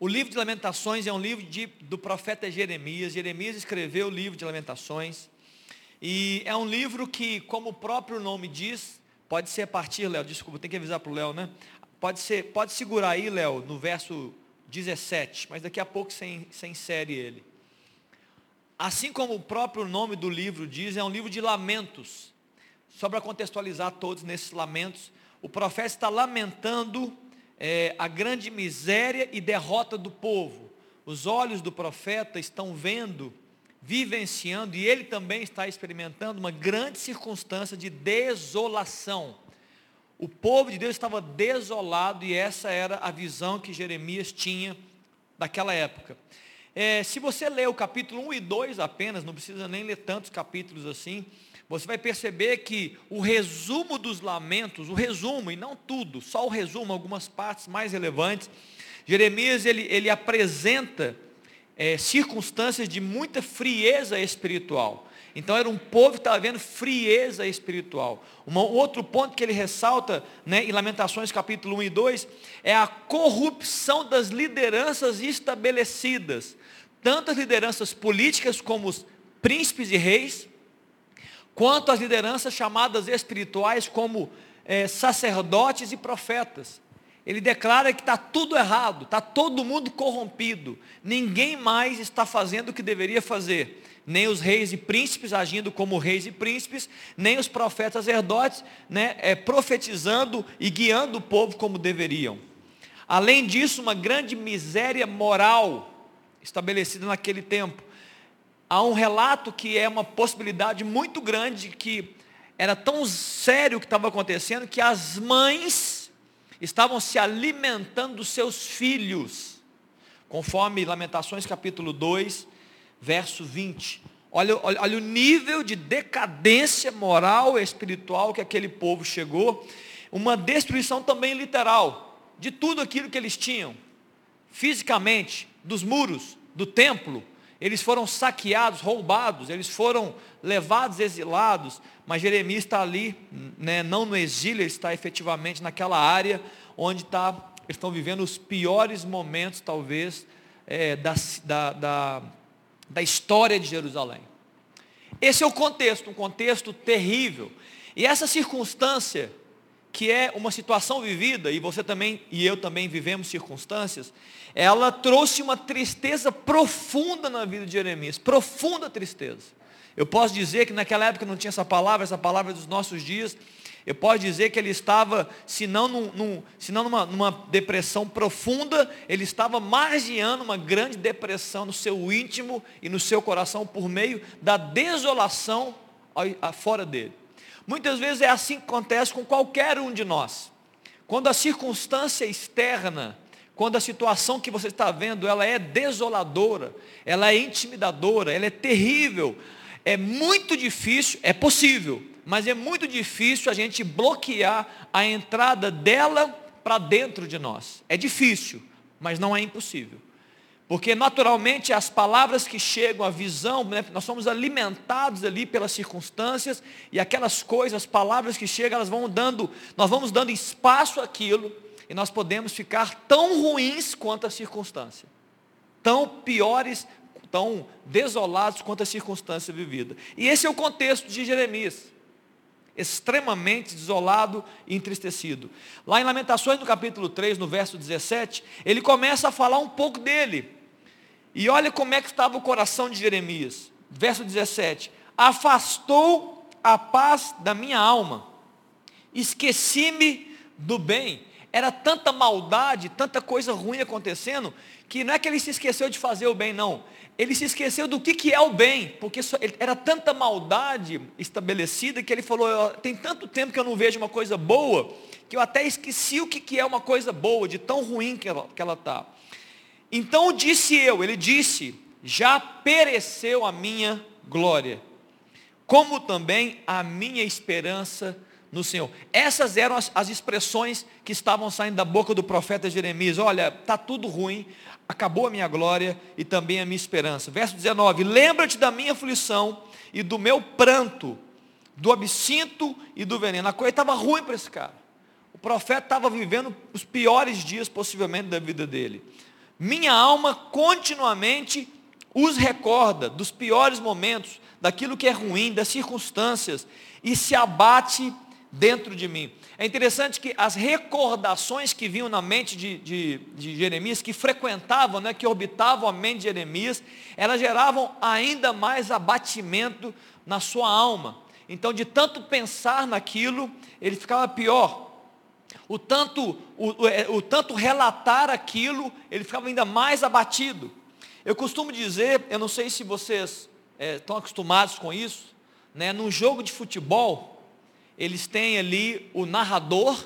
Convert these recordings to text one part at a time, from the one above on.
O livro de Lamentações é um livro de, do profeta Jeremias. Jeremias escreveu o livro de Lamentações. E é um livro que, como o próprio nome diz, pode ser a partir, Léo, desculpa, tem que avisar para o Léo, né? Pode, ser, pode segurar aí, Léo, no verso 17, mas daqui a pouco você, você insere ele. Assim como o próprio nome do livro diz, é um livro de lamentos. Só para contextualizar todos nesses lamentos, o profeta está lamentando é, a grande miséria e derrota do povo. Os olhos do profeta estão vendo, vivenciando, e ele também está experimentando uma grande circunstância de desolação. O povo de Deus estava desolado e essa era a visão que Jeremias tinha daquela época. É, se você ler o capítulo 1 e 2 apenas, não precisa nem ler tantos capítulos assim, você vai perceber que o resumo dos lamentos, o resumo, e não tudo, só o resumo, algumas partes mais relevantes, Jeremias ele, ele apresenta é, circunstâncias de muita frieza espiritual. Então era um povo que estava vendo frieza espiritual. Um outro ponto que ele ressalta né, em Lamentações capítulo 1 e 2 é a corrupção das lideranças estabelecidas. Tanto as lideranças políticas como os príncipes e reis, quanto as lideranças chamadas espirituais como é, sacerdotes e profetas. Ele declara que está tudo errado, está todo mundo corrompido, ninguém mais está fazendo o que deveria fazer nem os reis e príncipes agindo como reis e príncipes, nem os profetas sacerdotes, né, é, profetizando e guiando o povo como deveriam. Além disso, uma grande miséria moral estabelecida naquele tempo. Há um relato que é uma possibilidade muito grande que era tão sério o que estava acontecendo que as mães estavam se alimentando dos seus filhos, conforme Lamentações capítulo 2, verso 20. Olha, olha, olha, o nível de decadência moral e espiritual que aquele povo chegou. Uma destruição também literal de tudo aquilo que eles tinham. Fisicamente, dos muros, do templo. Eles foram saqueados, roubados, eles foram levados, exilados. Mas Jeremias está ali, né, não no exílio, ele está efetivamente naquela área onde está, eles estão vivendo os piores momentos, talvez, é, da, da, da da história de Jerusalém. Esse é o contexto, um contexto terrível. E essa circunstância, que é uma situação vivida, e você também e eu também vivemos circunstâncias, ela trouxe uma tristeza profunda na vida de Jeremias, profunda tristeza. Eu posso dizer que naquela época não tinha essa palavra, essa palavra dos nossos dias, eu posso dizer que ele estava, se não, num, num, se não numa, numa depressão profunda, ele estava margeando uma grande depressão no seu íntimo e no seu coração por meio da desolação fora dele. Muitas vezes é assim que acontece com qualquer um de nós. Quando a circunstância externa, quando a situação que você está vendo, ela é desoladora, ela é intimidadora, ela é terrível, é muito difícil, é possível, mas é muito difícil a gente bloquear a entrada dela para dentro de nós. É difícil, mas não é impossível. Porque naturalmente as palavras que chegam, a visão, né, nós somos alimentados ali pelas circunstâncias e aquelas coisas, as palavras que chegam, elas vão dando, nós vamos dando espaço àquilo e nós podemos ficar tão ruins quanto a circunstância, tão piores, tão desolados quanto a circunstância vivida. E esse é o contexto de Jeremias extremamente desolado e entristecido. Lá em Lamentações, no capítulo 3, no verso 17, ele começa a falar um pouco dele. E olha como é que estava o coração de Jeremias. Verso 17: Afastou a paz da minha alma, esqueci-me do bem. Era tanta maldade, tanta coisa ruim acontecendo, que não é que ele se esqueceu de fazer o bem, não ele se esqueceu do que, que é o bem, porque era tanta maldade estabelecida que ele falou, tem tanto tempo que eu não vejo uma coisa boa, que eu até esqueci o que, que é uma coisa boa, de tão ruim que ela está. Então disse eu, ele disse, já pereceu a minha glória, como também a minha esperança no Senhor. Essas eram as, as expressões que estavam saindo da boca do profeta Jeremias. Olha, está tudo ruim, acabou a minha glória e também a minha esperança. Verso 19: Lembra-te da minha aflição e do meu pranto, do absinto e do veneno. A coisa estava ruim para esse cara. O profeta estava vivendo os piores dias possivelmente da vida dele. Minha alma continuamente os recorda dos piores momentos, daquilo que é ruim, das circunstâncias, e se abate dentro de mim. É interessante que as recordações que vinham na mente de, de, de, Jeremias, que frequentavam, né, que orbitavam a mente de Jeremias, elas geravam ainda mais abatimento na sua alma. Então, de tanto pensar naquilo, ele ficava pior. O tanto, o, o, é, o tanto relatar aquilo, ele ficava ainda mais abatido. Eu costumo dizer, eu não sei se vocês é, estão acostumados com isso, né, num jogo de futebol, eles têm ali o narrador,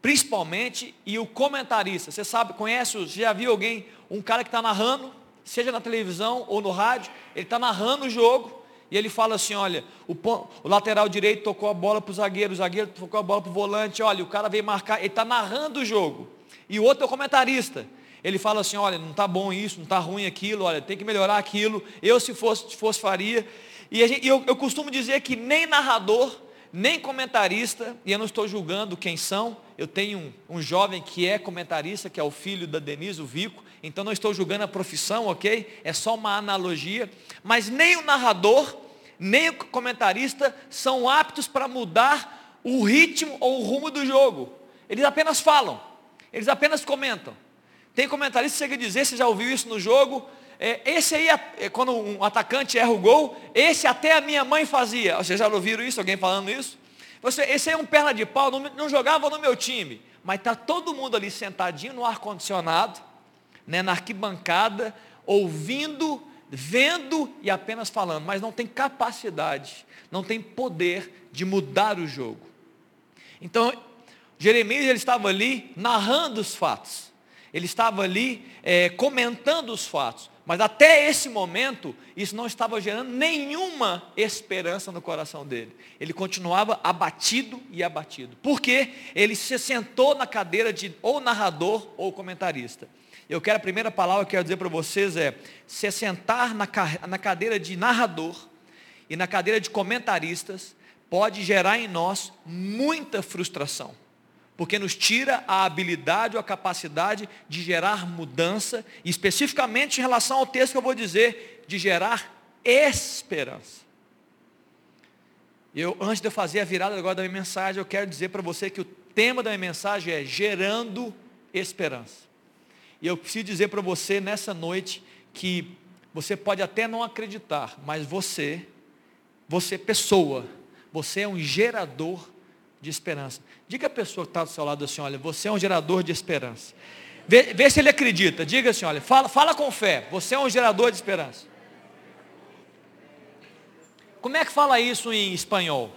principalmente, e o comentarista. Você sabe, conhece, já viu alguém, um cara que está narrando, seja na televisão ou no rádio, ele está narrando o jogo, e ele fala assim, olha, o, o lateral direito tocou a bola para o zagueiro, o zagueiro tocou a bola para o volante, olha, o cara veio marcar, ele está narrando o jogo. E o outro é o comentarista. Ele fala assim, olha, não está bom isso, não está ruim aquilo, olha, tem que melhorar aquilo, eu se fosse, se fosse faria. E gente, eu, eu costumo dizer que nem narrador nem comentarista, e eu não estou julgando quem são, eu tenho um, um, jovem que é comentarista, que é o filho da Denise, o Vico, então não estou julgando a profissão, ok? É só uma analogia, mas nem o narrador, nem o comentarista são aptos para mudar o ritmo ou o rumo do jogo. Eles apenas falam, eles apenas comentam. Tem comentarista que chega a dizer, você já ouviu isso no jogo, é, esse aí, é, quando um atacante erra o gol, esse até a minha mãe fazia. Vocês já ouviram isso? Alguém falando isso? Você, esse aí é um perna de pau, não, não jogava no meu time. Mas está todo mundo ali sentadinho no ar-condicionado, né, na arquibancada, ouvindo, vendo e apenas falando, mas não tem capacidade, não tem poder de mudar o jogo. Então, Jeremias ele estava ali narrando os fatos, ele estava ali é, comentando os fatos, mas até esse momento, isso não estava gerando nenhuma esperança no coração dele. Ele continuava abatido e abatido. Porque ele se sentou na cadeira de ou narrador ou comentarista. Eu quero a primeira palavra que eu quero dizer para vocês é se sentar na, na cadeira de narrador e na cadeira de comentaristas pode gerar em nós muita frustração porque nos tira a habilidade ou a capacidade de gerar mudança, especificamente em relação ao texto que eu vou dizer, de gerar esperança. Eu, antes de eu fazer a virada agora da minha mensagem, eu quero dizer para você que o tema da minha mensagem é gerando esperança. E eu preciso dizer para você nessa noite que você pode até não acreditar, mas você, você pessoa, você é um gerador de esperança. Diga a pessoa que está do seu lado assim, olha, você é um gerador de esperança. Vê, vê se ele acredita. Diga assim, olha, fala, fala com fé. Você é um gerador de esperança. Como é que fala isso em espanhol?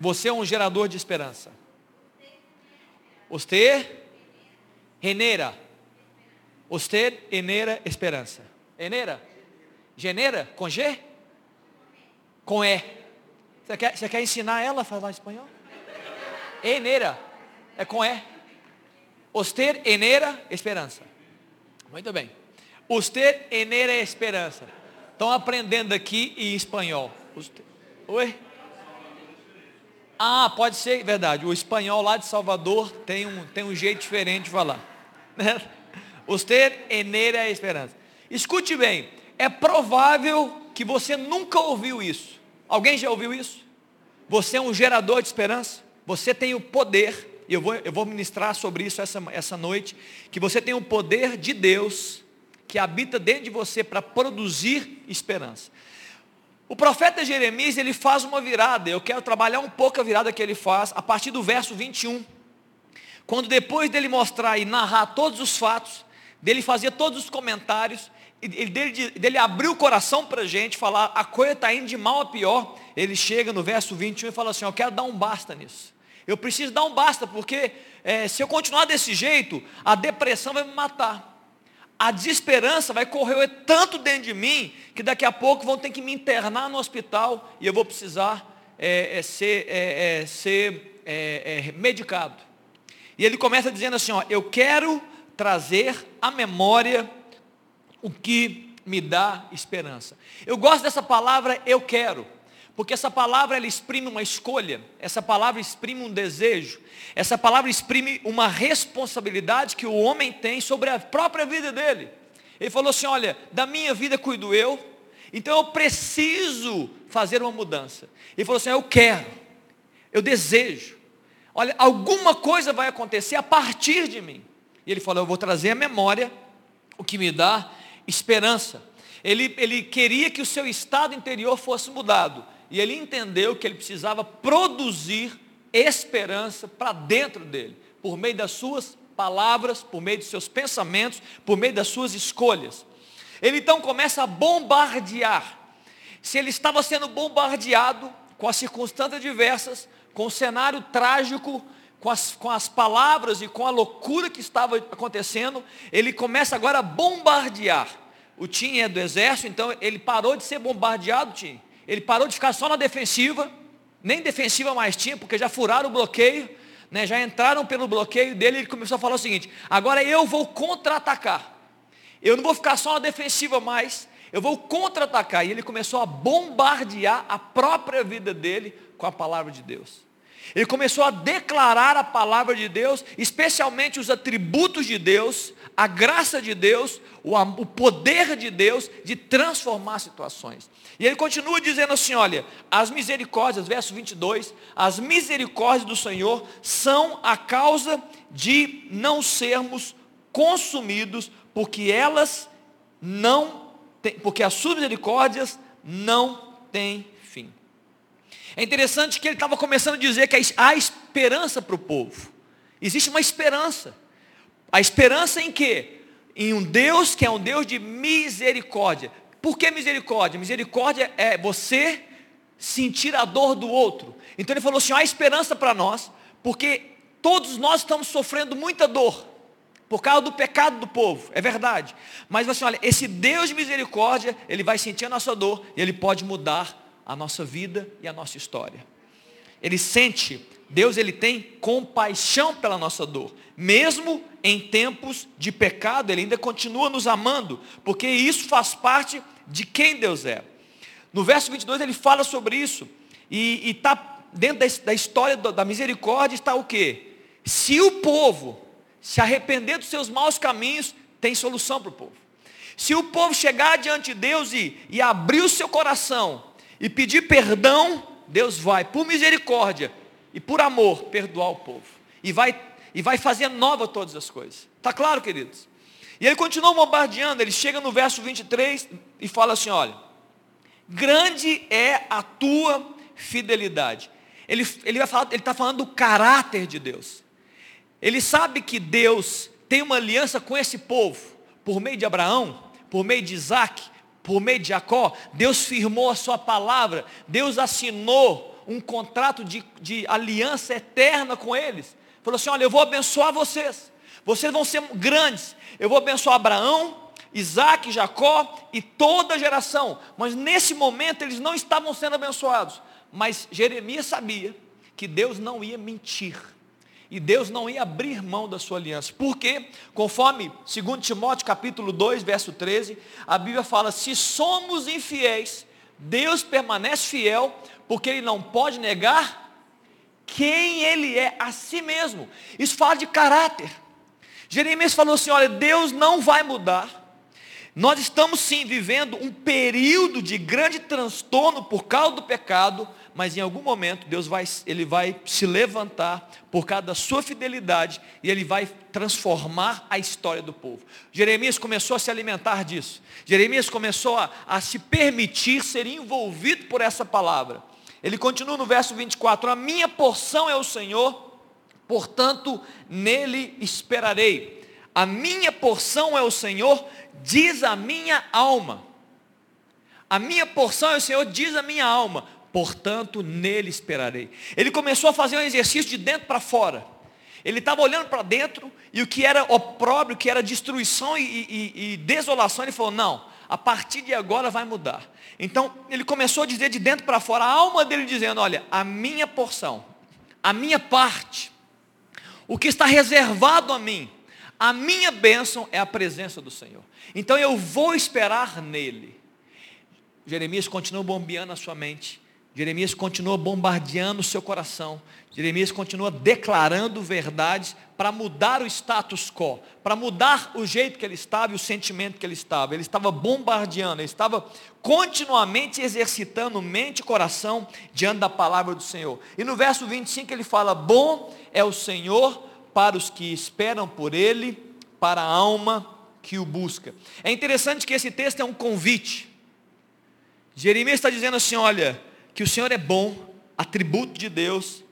Você é um gerador de esperança. Você genera. Você genera esperança. Genera? Genera? Com G? Com E. Você quer, você quer ensinar ela a falar espanhol? Enera. É com E. Oster enera esperança. Muito bem. Oster enera esperança. Estão aprendendo aqui em espanhol. Oi? Ah, pode ser, verdade. O espanhol lá de Salvador tem um, tem um jeito diferente de falar. Oster enera esperança. Escute bem. É provável que você nunca ouviu isso. Alguém já ouviu isso? Você é um gerador de esperança? Você tem o poder, eu vou, eu vou ministrar sobre isso essa, essa noite, que você tem o poder de Deus que habita dentro de você para produzir esperança. O profeta Jeremias, ele faz uma virada, eu quero trabalhar um pouco a virada que ele faz, a partir do verso 21. Quando depois dele mostrar e narrar todos os fatos, dele fazer todos os comentários, dele, dele abrir o coração para a gente, falar, a coisa está indo de mal a pior, ele chega no verso 21 e fala assim, eu quero dar um basta nisso. Eu preciso dar um basta, porque é, se eu continuar desse jeito, a depressão vai me matar. A desesperança vai correr tanto dentro de mim, que daqui a pouco vão ter que me internar no hospital e eu vou precisar é, é, ser, é, é, ser é, medicado. E ele começa dizendo assim, ó, eu quero trazer à memória o que me dá esperança. Eu gosto dessa palavra eu quero. Porque essa palavra ela exprime uma escolha, essa palavra exprime um desejo, essa palavra exprime uma responsabilidade que o homem tem sobre a própria vida dele. Ele falou assim: Olha, da minha vida cuido eu, então eu preciso fazer uma mudança. Ele falou assim: Eu quero, eu desejo. Olha, alguma coisa vai acontecer a partir de mim. E ele falou: Eu vou trazer a memória, o que me dá esperança. Ele, ele queria que o seu estado interior fosse mudado. E ele entendeu que ele precisava produzir esperança para dentro dele, por meio das suas palavras, por meio dos seus pensamentos, por meio das suas escolhas. Ele então começa a bombardear. Se ele estava sendo bombardeado com as circunstâncias diversas, com o cenário trágico, com as, com as palavras e com a loucura que estava acontecendo, ele começa agora a bombardear. O Tim é do exército, então ele parou de ser bombardeado, Tim. Ele parou de ficar só na defensiva, nem defensiva mais tinha, porque já furaram o bloqueio, né, já entraram pelo bloqueio dele, ele começou a falar o seguinte, agora eu vou contra-atacar. Eu não vou ficar só na defensiva mais, eu vou contra-atacar. E ele começou a bombardear a própria vida dele com a palavra de Deus. Ele começou a declarar a palavra de Deus, especialmente os atributos de Deus, a graça de Deus, o, poder de Deus de transformar situações. E ele continua dizendo assim: olha, as misericórdias, verso 22, as misericórdias do Senhor são a causa de não sermos consumidos, porque elas não têm, porque as suas misericórdias não têm é interessante que ele estava começando a dizer que há esperança para o povo. Existe uma esperança. A esperança em quê? Em um Deus que é um Deus de misericórdia. Por que misericórdia? Misericórdia é você sentir a dor do outro. Então ele falou assim: há esperança para nós, porque todos nós estamos sofrendo muita dor por causa do pecado do povo, é verdade. Mas assim, olha, esse Deus de misericórdia, ele vai sentir a nossa dor e ele pode mudar a nossa vida e a nossa história. Ele sente, Deus ele tem compaixão pela nossa dor, mesmo em tempos de pecado, ele ainda continua nos amando, porque isso faz parte de quem Deus é. No verso 22 ele fala sobre isso, e está dentro da, história da misericórdia está o que? Se o povo se arrepender dos seus maus caminhos, tem solução para o povo. Se o povo chegar diante de Deus e, e abrir o seu coração e pedir perdão, Deus vai, por misericórdia e por amor, perdoar o povo. E vai, e vai fazer nova todas as coisas. Está claro, queridos? E ele continua bombardeando, ele chega no verso 23 e fala assim: olha, grande é a tua fidelidade. Ele ele está falando do caráter de Deus. Ele sabe que Deus tem uma aliança com esse povo, por meio de Abraão, por meio de Isaac, por meio de Jacó, Deus firmou a sua palavra, Deus assinou um contrato de, de aliança eterna com eles. Falou assim: olha, eu vou abençoar vocês, vocês vão ser grandes, eu vou abençoar Abraão, Isaac, Jacó e toda a geração. Mas nesse momento eles não estavam sendo abençoados. Mas Jeremias sabia que Deus não ia mentir. E Deus não ia abrir mão da sua aliança. Porque, conforme 2 Timóteo capítulo 2, verso 13, a Bíblia fala, se somos infiéis, Deus permanece fiel, porque Ele não pode negar quem Ele é a si mesmo. Isso fala de caráter. Jeremias falou assim, olha, Deus não vai mudar. Nós estamos sim vivendo um período de grande transtorno por causa do pecado, mas em algum momento Deus vai, ele vai se levantar por causa da sua fidelidade e ele vai transformar a história do povo. Jeremias começou a se alimentar disso. Jeremias começou a, a se permitir ser envolvido por essa palavra. Ele continua no verso 24: A minha porção é o Senhor, portanto nele esperarei. A minha porção é o Senhor, diz a minha alma. A minha porção é o Senhor, diz a minha alma portanto nele esperarei. Ele começou a fazer um exercício de dentro para fora. Ele estava olhando para dentro e o que era opróbrio, o que era destruição e, e, e, desolação, ele falou: não, a partir de agora vai mudar. Então ele começou a dizer de dentro para fora, a alma dele dizendo: olha, a minha porção, a minha parte, o que está reservado a mim, a minha bênção é a presença do Senhor. Então eu vou esperar nele. Jeremias continua bombeando a sua mente Jeremias continua bombardeando o seu coração. Jeremias continua declarando verdades para mudar o status quo, para mudar o jeito que ele estava e o sentimento que ele estava. Ele estava bombardeando, ele estava continuamente exercitando mente e coração diante da palavra do Senhor. E no verso 25 ele fala: Bom é o Senhor para os que esperam por Ele, para a alma que o busca. É interessante que esse texto é um convite. Jeremias está dizendo assim: olha, que o Senhor é bom, atributo de Deus,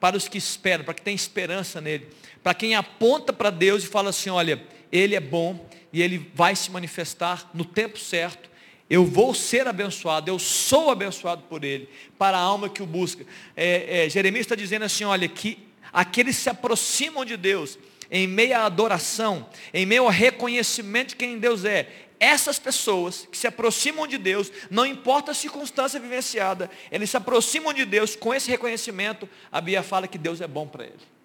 para os que esperam, para que tem esperança nele, para quem aponta para Deus e fala assim: olha, Ele é bom e Ele vai se manifestar no tempo certo. Eu vou ser abençoado, eu sou abençoado por Ele, para a alma que o busca. É, é, Jeremias está dizendo assim: olha, que aqueles se aproximam de Deus em meio à adoração, em meio ao reconhecimento de quem Deus é, essas pessoas que se aproximam de Deus, não importa a circunstância vivenciada, eles se aproximam de Deus com esse reconhecimento. A Bíblia fala que Deus é bom para ele.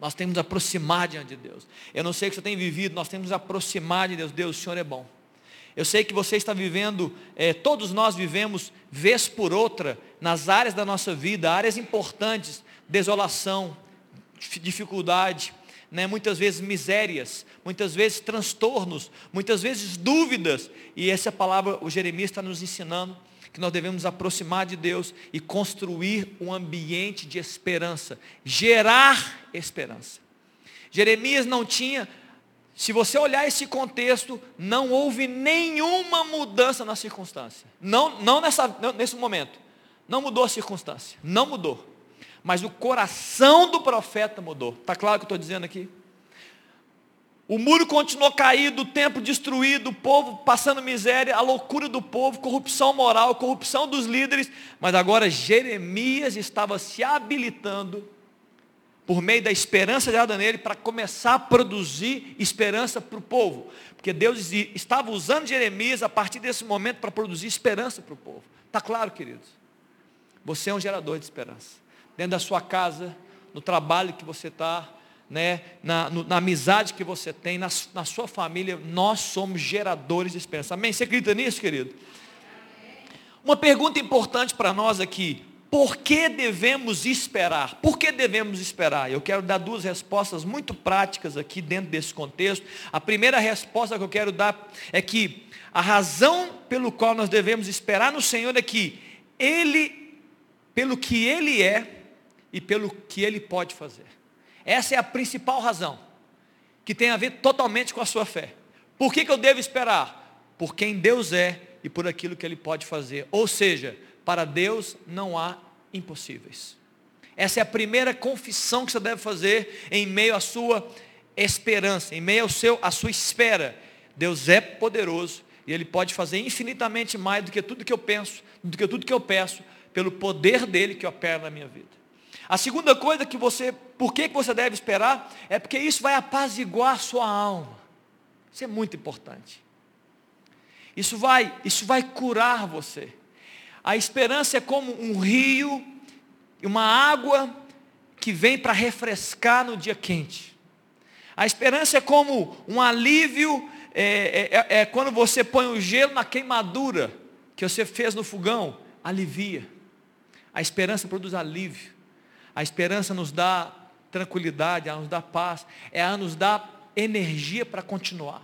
Nós temos que aproximar diante de Deus. Eu não sei o que você tem vivido, nós temos que aproximar de Deus. Deus, o Senhor é bom. Eu sei que você está vivendo, é, todos nós vivemos, vez por outra, nas áreas da nossa vida, áreas importantes, desolação, dificuldade, né, muitas vezes misérias, muitas vezes transtornos, muitas vezes dúvidas. E essa palavra o Jeremias está nos ensinando que nós devemos nos aproximar de Deus e construir um ambiente de esperança, gerar esperança. Jeremias não tinha, se você olhar esse contexto, não houve nenhuma mudança na circunstância. Não, não, nessa, não nesse momento. Não mudou a circunstância. Não mudou mas o coração do profeta mudou. Está claro o que eu estou dizendo aqui? O muro continuou caído, o templo destruído, o povo passando miséria, a loucura do povo, corrupção moral, corrupção dos líderes. Mas agora Jeremias estava se habilitando, por meio da esperança dada nele, para começar a produzir esperança para o povo. Porque Deus estava usando Jeremias a partir desse momento para produzir esperança para o povo. Está claro, queridos? Você é um gerador de esperança dentro da sua casa, no trabalho que você está, né, na, na, amizade que você tem, na, na sua família, nós somos geradores de esperança. Amém? Você acredita nisso, querido? Uma pergunta importante para nós aqui. Por que devemos esperar? Por que devemos esperar? Eu quero dar duas respostas muito práticas aqui dentro desse contexto. A primeira resposta que eu quero dar é que a razão pelo qual nós devemos esperar no Senhor é que Ele, pelo que Ele é, e pelo que ele pode fazer. Essa é a principal razão, que tem a ver totalmente com a sua fé. Por que, que eu devo esperar? Por quem Deus é e por aquilo que Ele pode fazer. Ou seja, para Deus não há impossíveis. Essa é a primeira confissão que você deve fazer em meio à sua esperança, em meio ao seu, à sua espera. Deus é poderoso e Ele pode fazer infinitamente mais do que tudo que eu penso, do que tudo que eu peço, pelo poder dele que opera na minha vida. A segunda coisa que você, por que você deve esperar, é porque isso vai apaziguar a sua alma. Isso é muito importante. Isso vai, isso vai curar você. A esperança é como um rio, uma água que vem para refrescar no dia quente. A esperança é como um alívio, é, é, é, é quando você põe o gelo na queimadura que você fez no fogão, alivia. A esperança produz alívio. A esperança nos dá tranquilidade, ela nos dá paz, ela nos dá energia para continuar.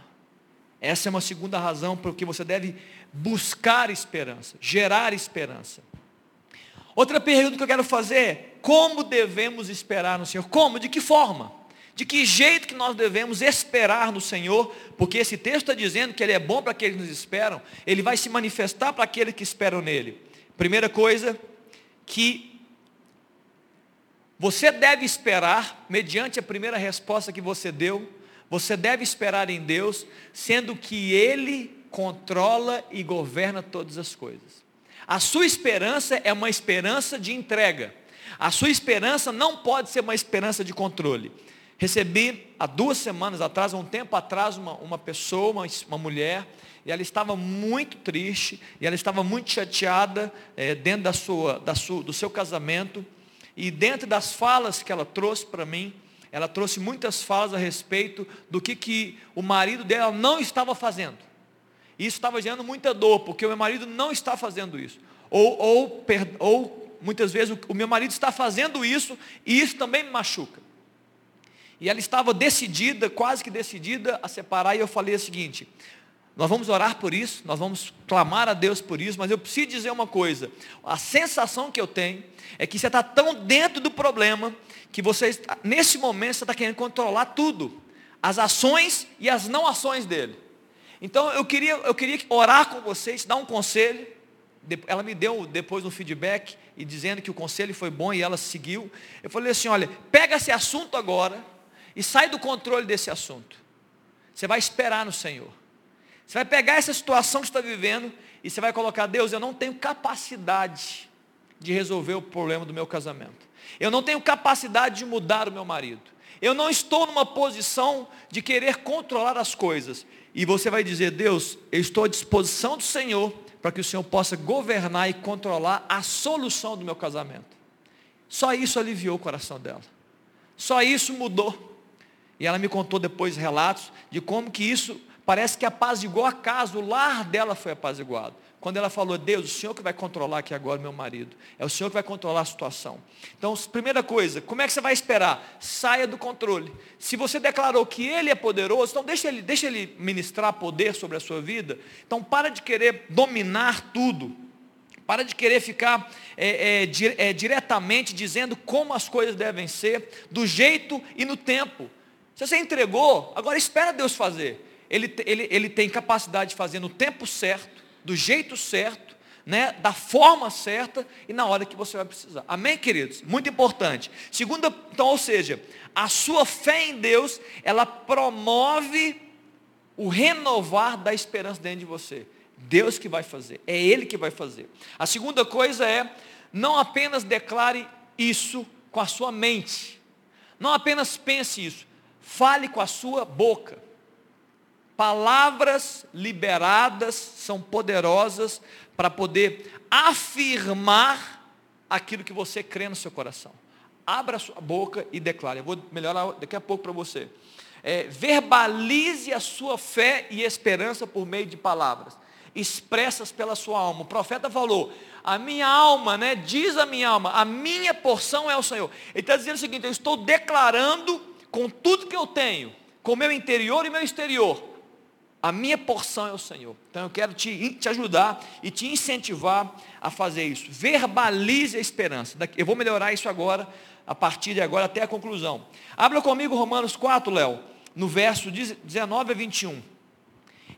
Essa é uma segunda razão por que você deve buscar esperança, gerar esperança. Outra pergunta que eu quero fazer é, como devemos esperar no Senhor? Como? De que forma? De que jeito que nós devemos esperar no Senhor? Porque esse texto está dizendo que Ele é bom para aqueles que nos esperam, Ele vai se manifestar para aqueles que esperam nele. Primeira coisa, que você deve esperar, mediante a primeira resposta que você deu, você deve esperar em Deus, sendo que Ele controla e governa todas as coisas. A sua esperança é uma esperança de entrega. A sua esperança não pode ser uma esperança de controle. Recebi há duas semanas atrás, há um tempo atrás, uma, uma pessoa, uma, uma mulher, e ela estava muito triste, e ela estava muito chateada é, dentro da sua, da sua, do seu casamento. E dentro das falas que ela trouxe para mim, ela trouxe muitas falas a respeito do que, que o marido dela não estava fazendo. Isso estava gerando muita dor, porque o meu marido não está fazendo isso. Ou, ou, ou muitas vezes o meu marido está fazendo isso e isso também me machuca. E ela estava decidida, quase que decidida a separar, e eu falei o seguinte: nós vamos orar por isso, nós vamos clamar a Deus por isso, mas eu preciso dizer uma coisa: a sensação que eu tenho é que você está tão dentro do problema que você, nesse momento, você está querendo controlar tudo, as ações e as não ações dele. Então eu queria, eu queria orar com vocês, dar um conselho. Ela me deu depois um feedback e dizendo que o conselho foi bom e ela seguiu. Eu falei assim: olha, pega esse assunto agora e sai do controle desse assunto. Você vai esperar no Senhor. Você vai pegar essa situação que está vivendo e você vai colocar, Deus, eu não tenho capacidade de resolver o problema do meu casamento. Eu não tenho capacidade de mudar o meu marido. Eu não estou numa posição de querer controlar as coisas. E você vai dizer, Deus, eu estou à disposição do Senhor para que o Senhor possa governar e controlar a solução do meu casamento. Só isso aliviou o coração dela. Só isso mudou. E ela me contou depois relatos de como que isso parece que apaziguou a casa, o lar dela foi apaziguado. Quando ela falou, Deus, o Senhor que vai controlar aqui agora meu marido. É o Senhor que vai controlar a situação. Então, primeira coisa, como é que você vai esperar? Saia do controle. Se você declarou que Ele é poderoso, então deixa Ele, deixa ele ministrar poder sobre a sua vida. Então, para de querer dominar tudo. Para de querer ficar é, é, é, diretamente dizendo como as coisas devem ser, do jeito e no tempo. Se você entregou, agora espera Deus fazer. Ele, ele, ele tem capacidade de fazer no tempo certo, do jeito certo, né, da forma certa e na hora que você vai precisar. Amém, queridos? Muito importante. Segunda, então, ou seja, a sua fé em Deus, ela promove o renovar da esperança dentro de você. Deus que vai fazer, é Ele que vai fazer. A segunda coisa é, não apenas declare isso com a sua mente, não apenas pense isso, Fale com a sua boca. Palavras liberadas são poderosas para poder afirmar aquilo que você crê no seu coração. Abra a sua boca e declare. Eu vou melhorar daqui a pouco para você. É, verbalize a sua fé e esperança por meio de palavras expressas pela sua alma. O profeta falou: a minha alma, né? Diz a minha alma, a minha porção é o Senhor. Ele está dizendo o seguinte: eu estou declarando com tudo que eu tenho, com meu interior e meu exterior, a minha porção é o Senhor. Então eu quero te, te ajudar e te incentivar a fazer isso. Verbalize a esperança. Eu vou melhorar isso agora, a partir de agora até a conclusão. Abra comigo Romanos 4, Léo, no verso 19 a 21.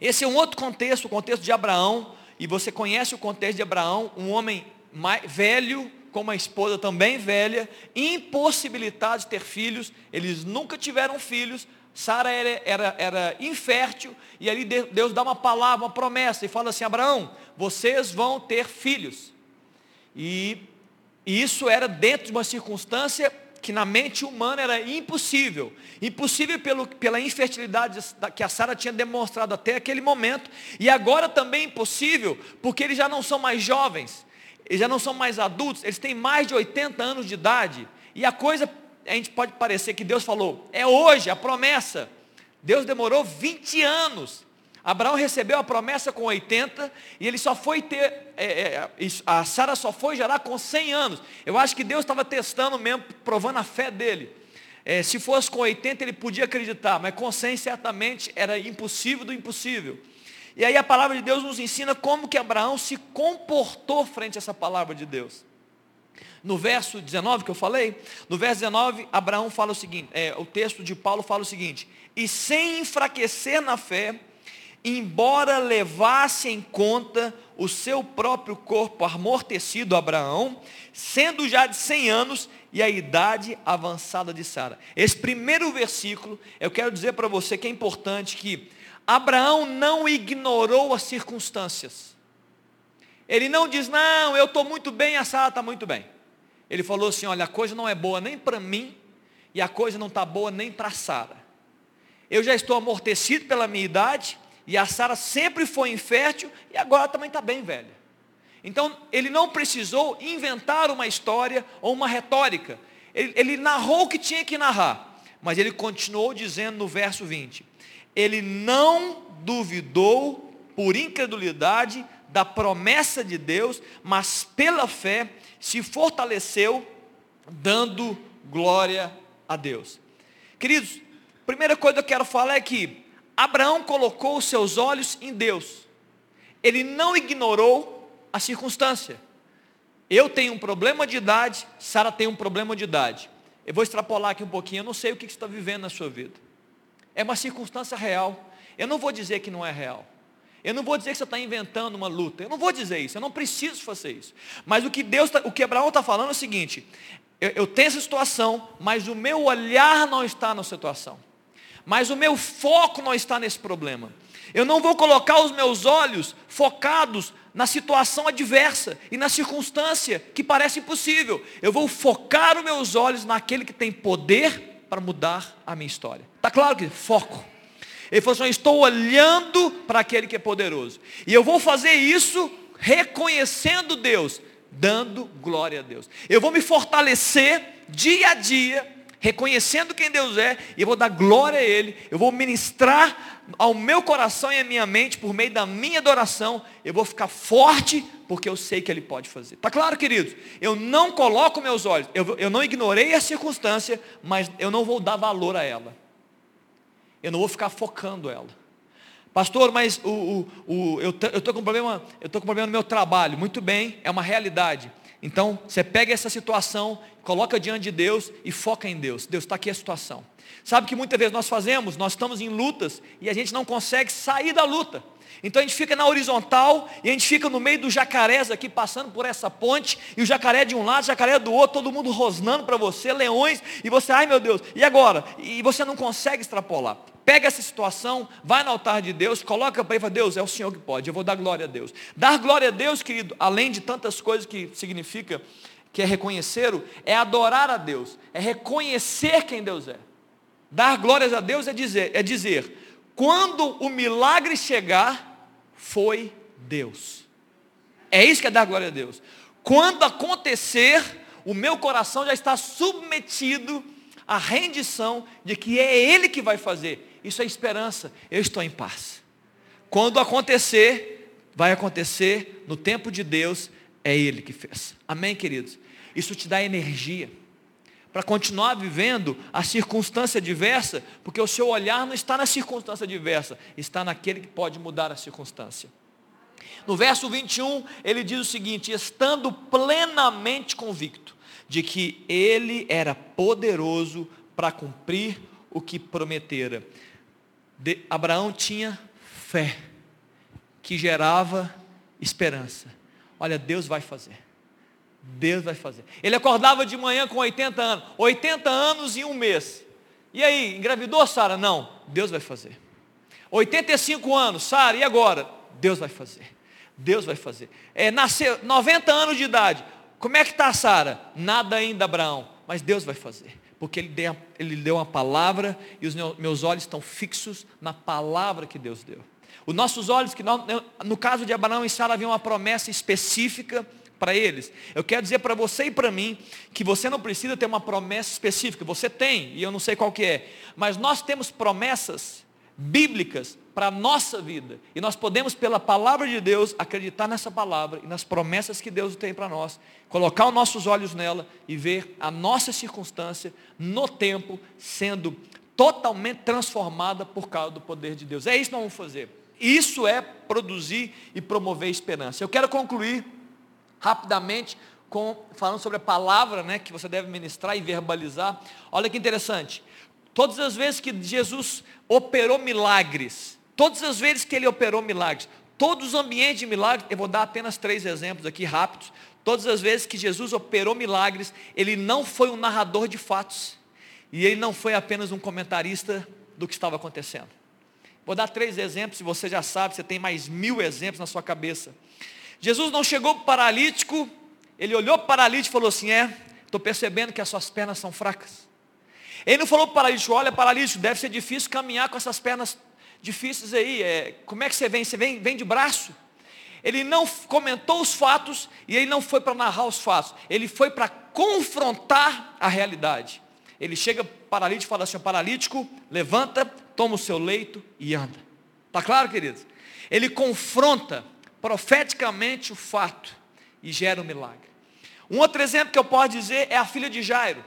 Esse é um outro contexto, o contexto de Abraão, e você conhece o contexto de Abraão, um homem mais, velho, com uma esposa também velha, impossibilitado de ter filhos, eles nunca tiveram filhos, Sara era, era, era infértil, e ali Deus dá uma palavra, uma promessa, e fala assim, Abraão, vocês vão ter filhos. E, e isso era dentro de uma circunstância que na mente humana era impossível. Impossível pelo, pela infertilidade que a Sara tinha demonstrado até aquele momento. E agora também impossível, porque eles já não são mais jovens eles já não são mais adultos, eles têm mais de 80 anos de idade. E a coisa, a gente pode parecer que Deus falou, é hoje a promessa. Deus demorou 20 anos. Abraão recebeu a promessa com 80 e ele só foi ter, é, é, a Sara só foi gerar com 100 anos. Eu acho que Deus estava testando mesmo, provando a fé dele. É, se fosse com 80 ele podia acreditar, mas com 100 certamente era impossível do impossível. E aí a palavra de Deus nos ensina como que Abraão se comportou frente a essa palavra de Deus. No verso 19 que eu falei, no verso 19, Abraão fala o seguinte, é, o texto de Paulo fala o seguinte, e sem enfraquecer na fé, embora levasse em conta o seu próprio corpo amortecido, Abraão, sendo já de 100 anos e a idade avançada de Sara. Esse primeiro versículo, eu quero dizer para você que é importante que Abraão não ignorou as circunstâncias. Ele não diz, não, eu estou muito bem, a Sara está muito bem. Ele falou assim, olha, a coisa não é boa nem para mim, e a coisa não está boa nem para Sara. Eu já estou amortecido pela minha idade, e a Sara sempre foi infértil, e agora também está bem velha. Então, ele não precisou inventar uma história ou uma retórica. Ele, ele narrou o que tinha que narrar. Mas ele continuou dizendo no verso 20: ele não duvidou por incredulidade da promessa de Deus, mas pela fé se fortaleceu, dando glória a Deus. Queridos, primeira coisa que eu quero falar é que Abraão colocou os seus olhos em Deus. Ele não ignorou a circunstância. Eu tenho um problema de idade, Sara tem um problema de idade. Eu vou extrapolar aqui um pouquinho, eu não sei o que você está vivendo na sua vida. É uma circunstância real. Eu não vou dizer que não é real. Eu não vou dizer que você está inventando uma luta. Eu não vou dizer isso. Eu não preciso fazer isso. Mas o que Deus, tá, o que Abraão está falando é o seguinte: eu, eu tenho essa situação, mas o meu olhar não está na situação. Mas o meu foco não está nesse problema. Eu não vou colocar os meus olhos focados na situação adversa e na circunstância que parece impossível. Eu vou focar os meus olhos naquele que tem poder para mudar a minha história. Está claro que foco. Ele falou assim: estou olhando para aquele que é poderoso. E eu vou fazer isso reconhecendo Deus, dando glória a Deus. Eu vou me fortalecer dia a dia, reconhecendo quem Deus é, e eu vou dar glória a Ele. Eu vou ministrar ao meu coração e à minha mente, por meio da minha adoração, eu vou ficar forte, porque eu sei que Ele pode fazer. Está claro, queridos? Eu não coloco meus olhos, eu, eu não ignorei a circunstância, mas eu não vou dar valor a ela. Eu não vou ficar focando ela. Pastor, mas o, o, o eu estou com problema, eu estou com problema no meu trabalho. Muito bem, é uma realidade. Então, você pega essa situação, coloca diante de Deus e foca em Deus. Deus está aqui a situação. Sabe que muitas vezes nós fazemos, nós estamos em lutas e a gente não consegue sair da luta. Então a gente fica na horizontal e a gente fica no meio dos jacarés aqui, passando por essa ponte, e o jacaré de um lado, o jacaré do outro, todo mundo rosnando para você, leões, e você, ai meu Deus, e agora? E você não consegue extrapolar. Pega essa situação, vai no altar de Deus, coloca para ele e fala, Deus, é o Senhor que pode, eu vou dar glória a Deus. Dar glória a Deus, querido, além de tantas coisas que significa, que é reconhecer, é adorar a Deus, é reconhecer quem Deus é. Dar glórias a Deus é dizer, é dizer, quando o milagre chegar, foi Deus. É isso que é dar glória a Deus. Quando acontecer, o meu coração já está submetido à rendição de que é Ele que vai fazer isso é esperança, eu estou em paz. Quando acontecer, vai acontecer no tempo de Deus, é Ele que fez. Amém, queridos? Isso te dá energia para continuar vivendo a circunstância diversa, porque o seu olhar não está na circunstância diversa, está naquele que pode mudar a circunstância. No verso 21, ele diz o seguinte: estando plenamente convicto de que ele era poderoso para cumprir o que prometera de, Abraão tinha fé, que gerava esperança. Olha, Deus vai fazer. Deus vai fazer. Ele acordava de manhã com 80 anos. 80 anos em um mês. E aí, engravidou Sara? Não. Deus vai fazer. 85 anos, Sara, e agora? Deus vai fazer. Deus vai fazer. É, nasceu 90 anos de idade. Como é que está Sara? Nada ainda, Abraão. Mas Deus vai fazer porque ele deu, ele deu uma palavra e os meus olhos estão fixos na palavra que Deus deu. Os nossos olhos, que no caso de Abraão e Sara havia uma promessa específica para eles. Eu quero dizer para você e para mim que você não precisa ter uma promessa específica. Você tem, e eu não sei qual que é. Mas nós temos promessas bíblicas para a nossa vida. E nós podemos, pela palavra de Deus, acreditar nessa palavra e nas promessas que Deus tem para nós, colocar os nossos olhos nela e ver a nossa circunstância no tempo sendo totalmente transformada por causa do poder de Deus. É isso que nós vamos fazer. Isso é produzir e promover esperança. Eu quero concluir rapidamente com, falando sobre a palavra né, que você deve ministrar e verbalizar. Olha que interessante. Todas as vezes que Jesus operou milagres, todas as vezes que ele operou milagres, todos os ambientes de milagres, eu vou dar apenas três exemplos aqui rápidos. Todas as vezes que Jesus operou milagres, ele não foi um narrador de fatos. E ele não foi apenas um comentarista do que estava acontecendo. Vou dar três exemplos, se você já sabe, você tem mais mil exemplos na sua cabeça. Jesus não chegou para o paralítico, ele olhou para o paralítico e falou assim: É, estou percebendo que as suas pernas são fracas. Ele não falou para o paralítico, olha paralítico, deve ser difícil caminhar com essas pernas difíceis aí. É, como é que você vem? Você vem, vem de braço? Ele não comentou os fatos e ele não foi para narrar os fatos. Ele foi para confrontar a realidade. Ele chega paralítico e fala assim, paralítico, levanta, toma o seu leito e anda. Está claro, queridos? Ele confronta profeticamente o fato e gera um milagre. Um outro exemplo que eu posso dizer é a filha de Jairo.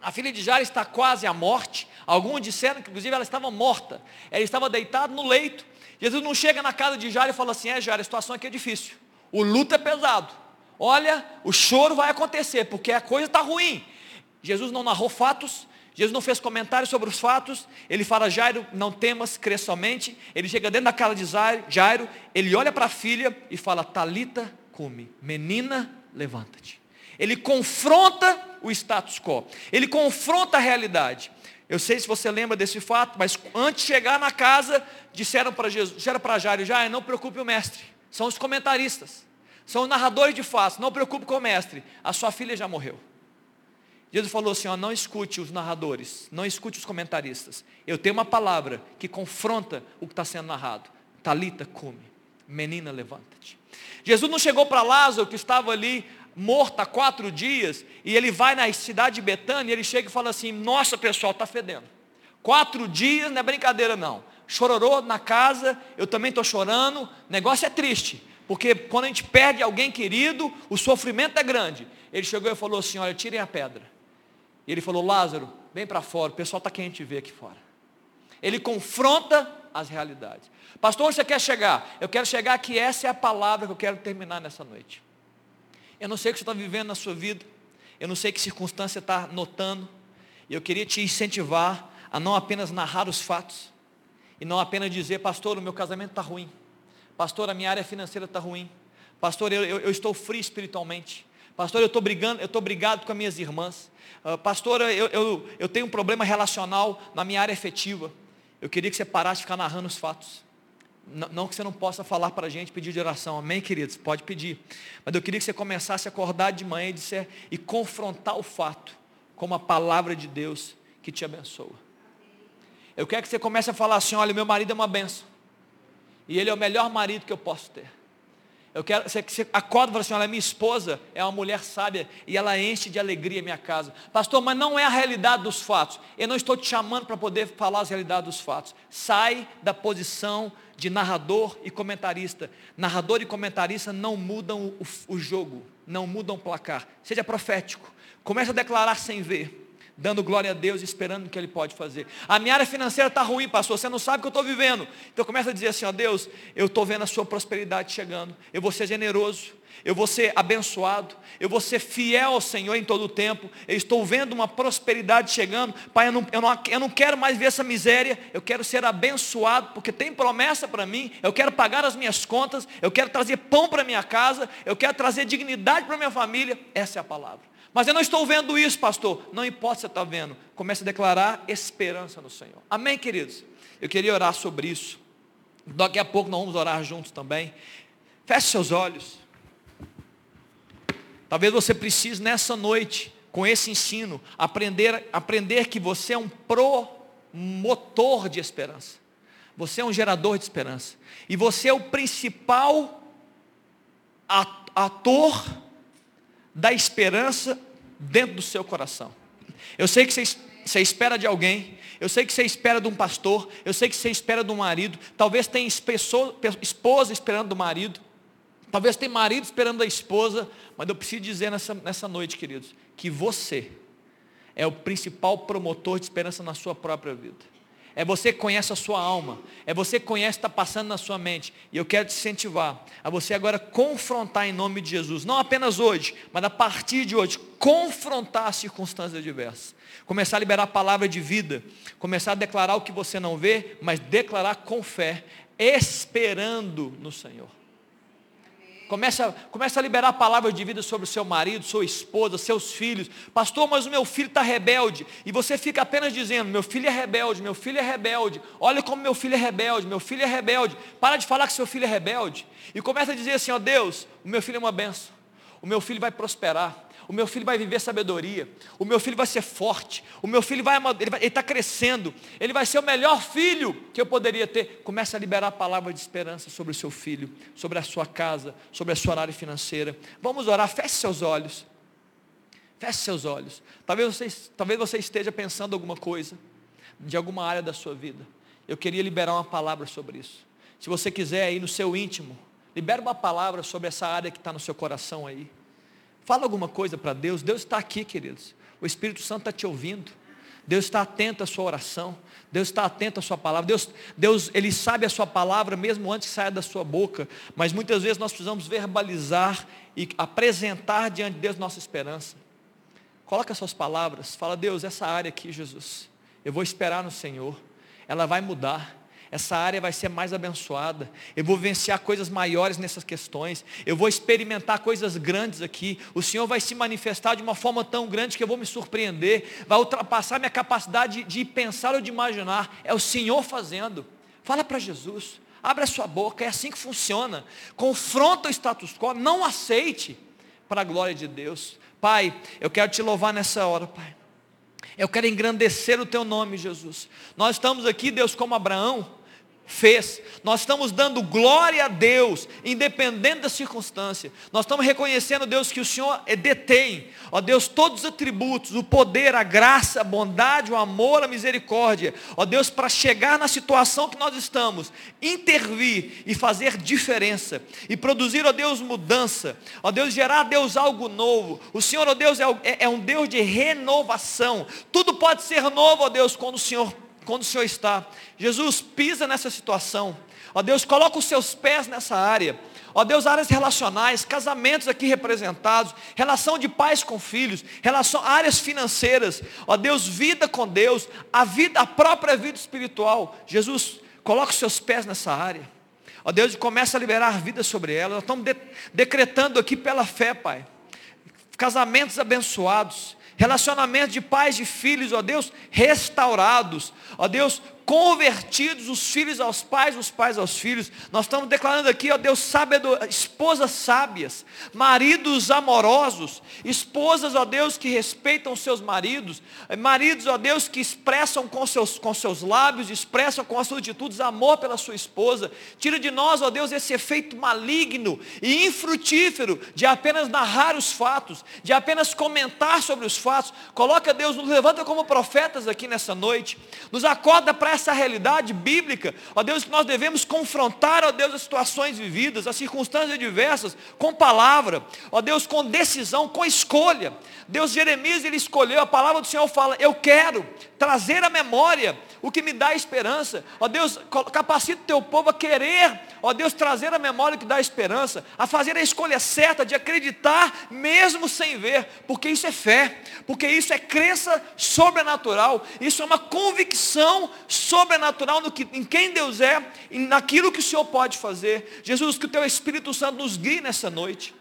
A filha de Jairo está quase à morte. Alguns disseram que inclusive ela estava morta. Ela estava deitada no leito. Jesus não chega na casa de Jairo e fala assim: É, Jairo, a situação aqui é difícil. O luto é pesado. Olha, o choro vai acontecer, porque a coisa está ruim. Jesus não narrou fatos, Jesus não fez comentários sobre os fatos, ele fala, Jairo, não temas, crê somente. Ele chega dentro da casa de Jairo, ele olha para a filha e fala, Talita cume, menina, levanta-te. Ele confronta o status quo, ele confronta a realidade. Eu sei se você lembra desse fato, mas antes de chegar na casa, disseram para Jesus, disseram para Jairo, Jairo, não preocupe o mestre, são os comentaristas, são os narradores de fatos, não preocupe com o mestre, a sua filha já morreu. Jesus falou assim: ó, não escute os narradores, não escute os comentaristas. Eu tenho uma palavra que confronta o que está sendo narrado. Talita, come. Menina, levanta-te. Jesus não chegou para Lázaro, que estava ali morto há quatro dias, e ele vai na cidade de Betânia, ele chega e fala assim: Nossa, pessoal, está fedendo. Quatro dias não é brincadeira, não. Chororou na casa, eu também estou chorando. O negócio é triste, porque quando a gente perde alguém querido, o sofrimento é grande. Ele chegou e falou assim: Olha, tirem a pedra. E ele falou: Lázaro, vem para fora, o pessoal está querendo te ver aqui fora. Ele confronta as realidades. Pastor, onde você quer chegar? Eu quero chegar que essa é a palavra que eu quero terminar nessa noite. Eu não sei o que você está vivendo na sua vida. Eu não sei que circunstância está notando. E eu queria te incentivar a não apenas narrar os fatos. E não apenas dizer, pastor, o meu casamento está ruim. Pastor, a minha área financeira está ruim. Pastor, eu, eu, eu, estou frio espiritualmente. Pastor, eu estou brigando, eu estou brigado com as minhas irmãs. Uh, pastor, eu, eu, eu tenho um problema relacional na minha área efetiva. Eu queria que você parasse de ficar narrando os fatos. Não, que você não possa falar para a gente, pedir de oração. Amém, queridos? Pode pedir. Mas eu queria que você começasse a acordar de manhã e, disser, e confrontar o fato com a palavra de Deus que te abençoa. Eu quero que você comece a falar assim, olha, meu marido é uma benção. E ele é o melhor marido que eu posso ter. Eu quero, você, você acorda e fala assim, olha, minha esposa é uma mulher sábia e ela enche de alegria minha casa. Pastor, mas não é a realidade dos fatos. Eu não estou te chamando para poder falar as realidades dos fatos. Sai da posição de narrador e comentarista. Narrador e comentarista não mudam o, o jogo, não mudam o placar. Seja profético. Comece a declarar sem ver dando glória a Deus, esperando o que Ele pode fazer. A minha área financeira está ruim, pastor, você não sabe o que eu estou vivendo. Então começa a dizer assim, ó Deus, eu estou vendo a sua prosperidade chegando, eu vou ser generoso, eu vou ser abençoado, eu vou ser fiel ao Senhor em todo o tempo, eu estou vendo uma prosperidade chegando, Pai, eu não, eu, não, eu não quero mais ver essa miséria, eu quero ser abençoado, porque tem promessa para mim, eu quero pagar as minhas contas, eu quero trazer pão para minha casa, eu quero trazer dignidade para minha família, essa é a palavra. Mas eu não estou vendo isso, pastor. Não importa se você está vendo. Comece a declarar esperança no Senhor. Amém, queridos? Eu queria orar sobre isso. Daqui a pouco nós vamos orar juntos também. Feche seus olhos. Talvez você precise nessa noite, com esse ensino, aprender, aprender que você é um promotor de esperança. Você é um gerador de esperança. E você é o principal ator da esperança dentro do seu coração. Eu sei que você, você espera de alguém, eu sei que você espera de um pastor, eu sei que você espera de um marido, talvez tenha esposa esperando do marido, talvez tenha marido esperando da esposa, mas eu preciso dizer nessa, nessa noite, queridos, que você é o principal promotor de esperança na sua própria vida. É você que conhece a sua alma. É você que conhece o que está passando na sua mente. E eu quero te incentivar a você agora confrontar em nome de Jesus. Não apenas hoje, mas a partir de hoje, confrontar as circunstâncias diversas. Começar a liberar a palavra de vida. Começar a declarar o que você não vê, mas declarar com fé, esperando no Senhor. Começa, começa a liberar a palavra de vida sobre o seu marido, sua esposa, seus filhos. Pastor, mas o meu filho está rebelde. E você fica apenas dizendo, meu filho é rebelde, meu filho é rebelde. Olha como meu filho é rebelde, meu filho é rebelde. Para de falar que seu filho é rebelde. E começa a dizer assim, ó Deus, o meu filho é uma benção. O meu filho vai prosperar o meu filho vai viver sabedoria, o meu filho vai ser forte, o meu filho vai, ele está crescendo, ele vai ser o melhor filho que eu poderia ter. Comece a liberar a palavra de esperança sobre o seu filho, sobre a sua casa, sobre a sua área financeira. Vamos orar, feche seus olhos. Feche seus olhos. Talvez você, talvez você esteja pensando alguma coisa, de alguma área da sua vida. Eu queria liberar uma palavra sobre isso. Se você quiser aí no seu íntimo, Libera uma palavra sobre essa área que está no seu coração aí. Fala alguma coisa para Deus. Deus está aqui, queridos. O Espírito Santo está te ouvindo. Deus está atento à sua oração. Deus está atento à sua palavra. Deus, Deus, Ele sabe a sua palavra mesmo antes que saia da sua boca. Mas muitas vezes nós precisamos verbalizar e apresentar diante de Deus nossa esperança. Coloca suas palavras. Fala, Deus, essa área aqui, Jesus. Eu vou esperar no Senhor. Ela vai mudar essa área vai ser mais abençoada. Eu vou vivenciar coisas maiores nessas questões. Eu vou experimentar coisas grandes aqui. O Senhor vai se manifestar de uma forma tão grande que eu vou me surpreender. Vai ultrapassar minha capacidade de, pensar ou de imaginar. É o Senhor fazendo. Fala para Jesus. Abre a sua boca. É assim que funciona. Confronta o status quo. Não aceite para a glória de Deus. Pai, eu quero te louvar nessa hora, Pai. Eu quero engrandecer o teu nome, Jesus. Nós estamos aqui, Deus, como Abraão fez. Nós estamos dando glória a Deus, independente da circunstância. Nós estamos reconhecendo, Deus, que o Senhor detém, ó Deus, todos os atributos, o poder, a graça, a bondade, o amor, a misericórdia. Ó Deus, para chegar na situação que nós estamos, intervir e fazer diferença. E produzir, ó Deus, mudança. Ó Deus, gerar, Deus, algo novo. O Senhor, ó Deus, é, é, é um Deus de renovação. Tudo pode ser novo, ó Deus, quando o Senhor quando o Senhor está. Jesus pisa nessa situação. Ó Deus, coloca os seus pés nessa área. Ó Deus, áreas relacionais, casamentos aqui representados, relação de pais com filhos, relação, áreas financeiras. Ó Deus, vida com Deus, a vida, a própria vida espiritual. Jesus, coloca os seus pés nessa área. Ó Deus, começa a liberar vida sobre ela. Nós estamos de, decretando aqui pela fé, Pai. Casamentos abençoados, relacionamentos de pais e filhos, ó Deus, restaurados, ó Deus, convertidos, os filhos aos pais, os pais aos filhos. Nós estamos declarando aqui, ó Deus, sábio, esposas sábias, maridos amorosos, esposas, ó Deus, que respeitam seus maridos, maridos, ó Deus, que expressam com seus, com seus lábios, expressam com as suas atitudes amor pela sua esposa. Tira de nós, ó Deus, esse efeito maligno e infrutífero de apenas narrar os fatos, de apenas comentar sobre os fatos. Coloca, Deus, nos levanta como profetas aqui nessa noite, nos acorda para essa realidade bíblica, ó Deus, que nós devemos confrontar, ó Deus, as situações vividas, as circunstâncias diversas, com palavra, ó Deus, com decisão, com escolha. Deus, Jeremias, ele escolheu, a palavra do Senhor fala, eu quero trazer à memória o que me dá esperança. Ó Deus, capacita o teu povo a querer, ó Deus, trazer à memória o que dá esperança, a fazer a escolha certa de acreditar mesmo sem ver, porque isso é fé, porque isso é crença sobrenatural, isso é uma convicção sobrenatural no que, em quem Deus é e naquilo que o Senhor pode fazer. Jesus, que o teu Espírito Santo nos guie nessa noite.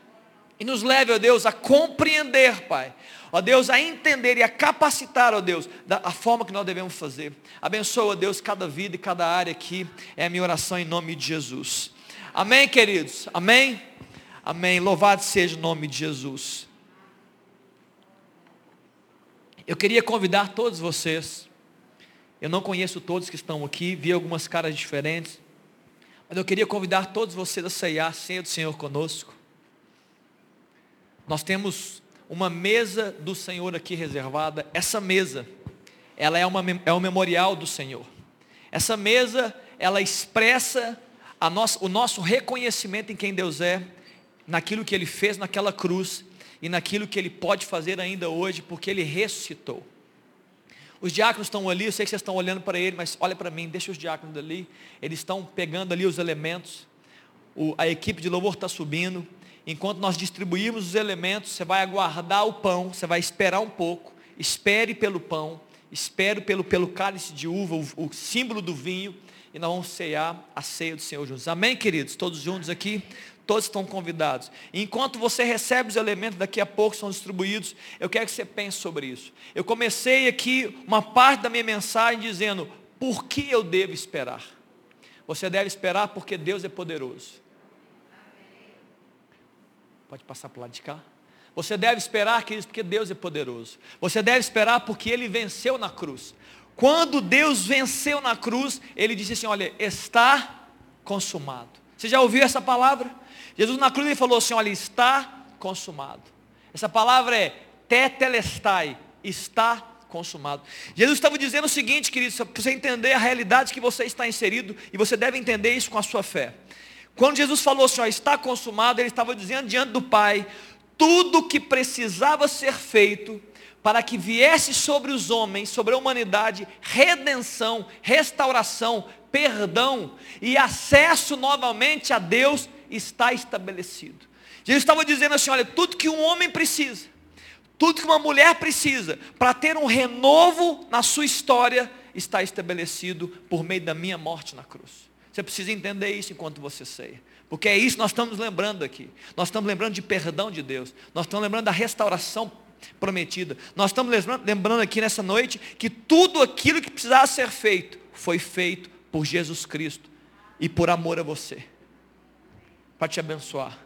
E nos leve, ó Deus, a compreender, Pai. Ó Deus, a entender e a capacitar, ó Deus, da a forma que nós devemos fazer. Abençoa, ó Deus, cada vida e cada área aqui. É a minha oração em nome de Jesus. Amém, queridos? Amém? Amém. Louvado seja o nome de Jesus. Eu queria convidar todos vocês eu não conheço todos que estão aqui, vi algumas caras diferentes. Mas eu queria convidar todos vocês a ceiar ceia do Senhor conosco. Nós temos uma mesa do Senhor aqui reservada. Essa mesa, ela é, uma, é um memorial do Senhor. Essa mesa, ela expressa nossa, o nosso reconhecimento em quem Deus é, naquilo que Ele fez naquela cruz e naquilo que Ele pode fazer ainda hoje, porque Ele ressuscitou. Os diáconos estão ali, eu sei que vocês estão olhando para ele, mas olha para mim, deixa os diáconos ali. Eles estão pegando ali os elementos. O, a equipe de louvor está subindo. Enquanto nós distribuímos os elementos, você vai aguardar o pão, você vai esperar um pouco. Espere pelo pão, espere pelo, pelo cálice de uva, o, o símbolo do vinho. E nós vamos cear a ceia do Senhor juntos. Amém, queridos? Todos juntos aqui? Todos estão convidados. Enquanto você recebe os elementos, daqui a pouco são distribuídos, eu quero que você pense sobre isso. Eu comecei aqui uma parte da minha mensagem dizendo, por que eu devo esperar? Você deve esperar porque Deus é poderoso. Pode passar para o lado de cá? Você deve esperar, queridos, porque Deus é poderoso. Você deve esperar porque Ele venceu na cruz. Quando Deus venceu na cruz, Ele disse assim, olha, está consumado. Você já ouviu essa palavra? Jesus na cruz ele falou assim, olha, está consumado. Essa palavra é tetelestai, está consumado. Jesus estava dizendo o seguinte, querido, para você entender a realidade que você está inserido, e você deve entender isso com a sua fé. Quando Jesus falou assim, ó, está consumado, ele estava dizendo diante do Pai, tudo que precisava ser feito para que viesse sobre os homens, sobre a humanidade, redenção, restauração, perdão e acesso novamente a Deus está estabelecido. Jesus estava dizendo assim: olha, tudo que um homem precisa, tudo que uma mulher precisa para ter um renovo na sua história está estabelecido por meio da minha morte na cruz. Você precisa entender isso enquanto você ceia. Porque é isso que nós estamos lembrando aqui. Nós estamos lembrando de perdão de Deus. Nós estamos lembrando da restauração prometida. Nós estamos lembrando aqui nessa noite que tudo aquilo que precisava ser feito foi feito por Jesus Cristo e por amor a você. Para te abençoar,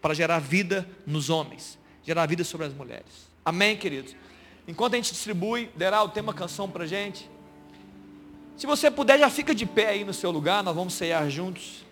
para gerar vida nos homens, gerar vida sobre as mulheres. Amém, queridos? Enquanto a gente distribui, Derá, tem uma canção para gente. Se você puder, já fica de pé aí no seu lugar, nós vamos ceiar juntos.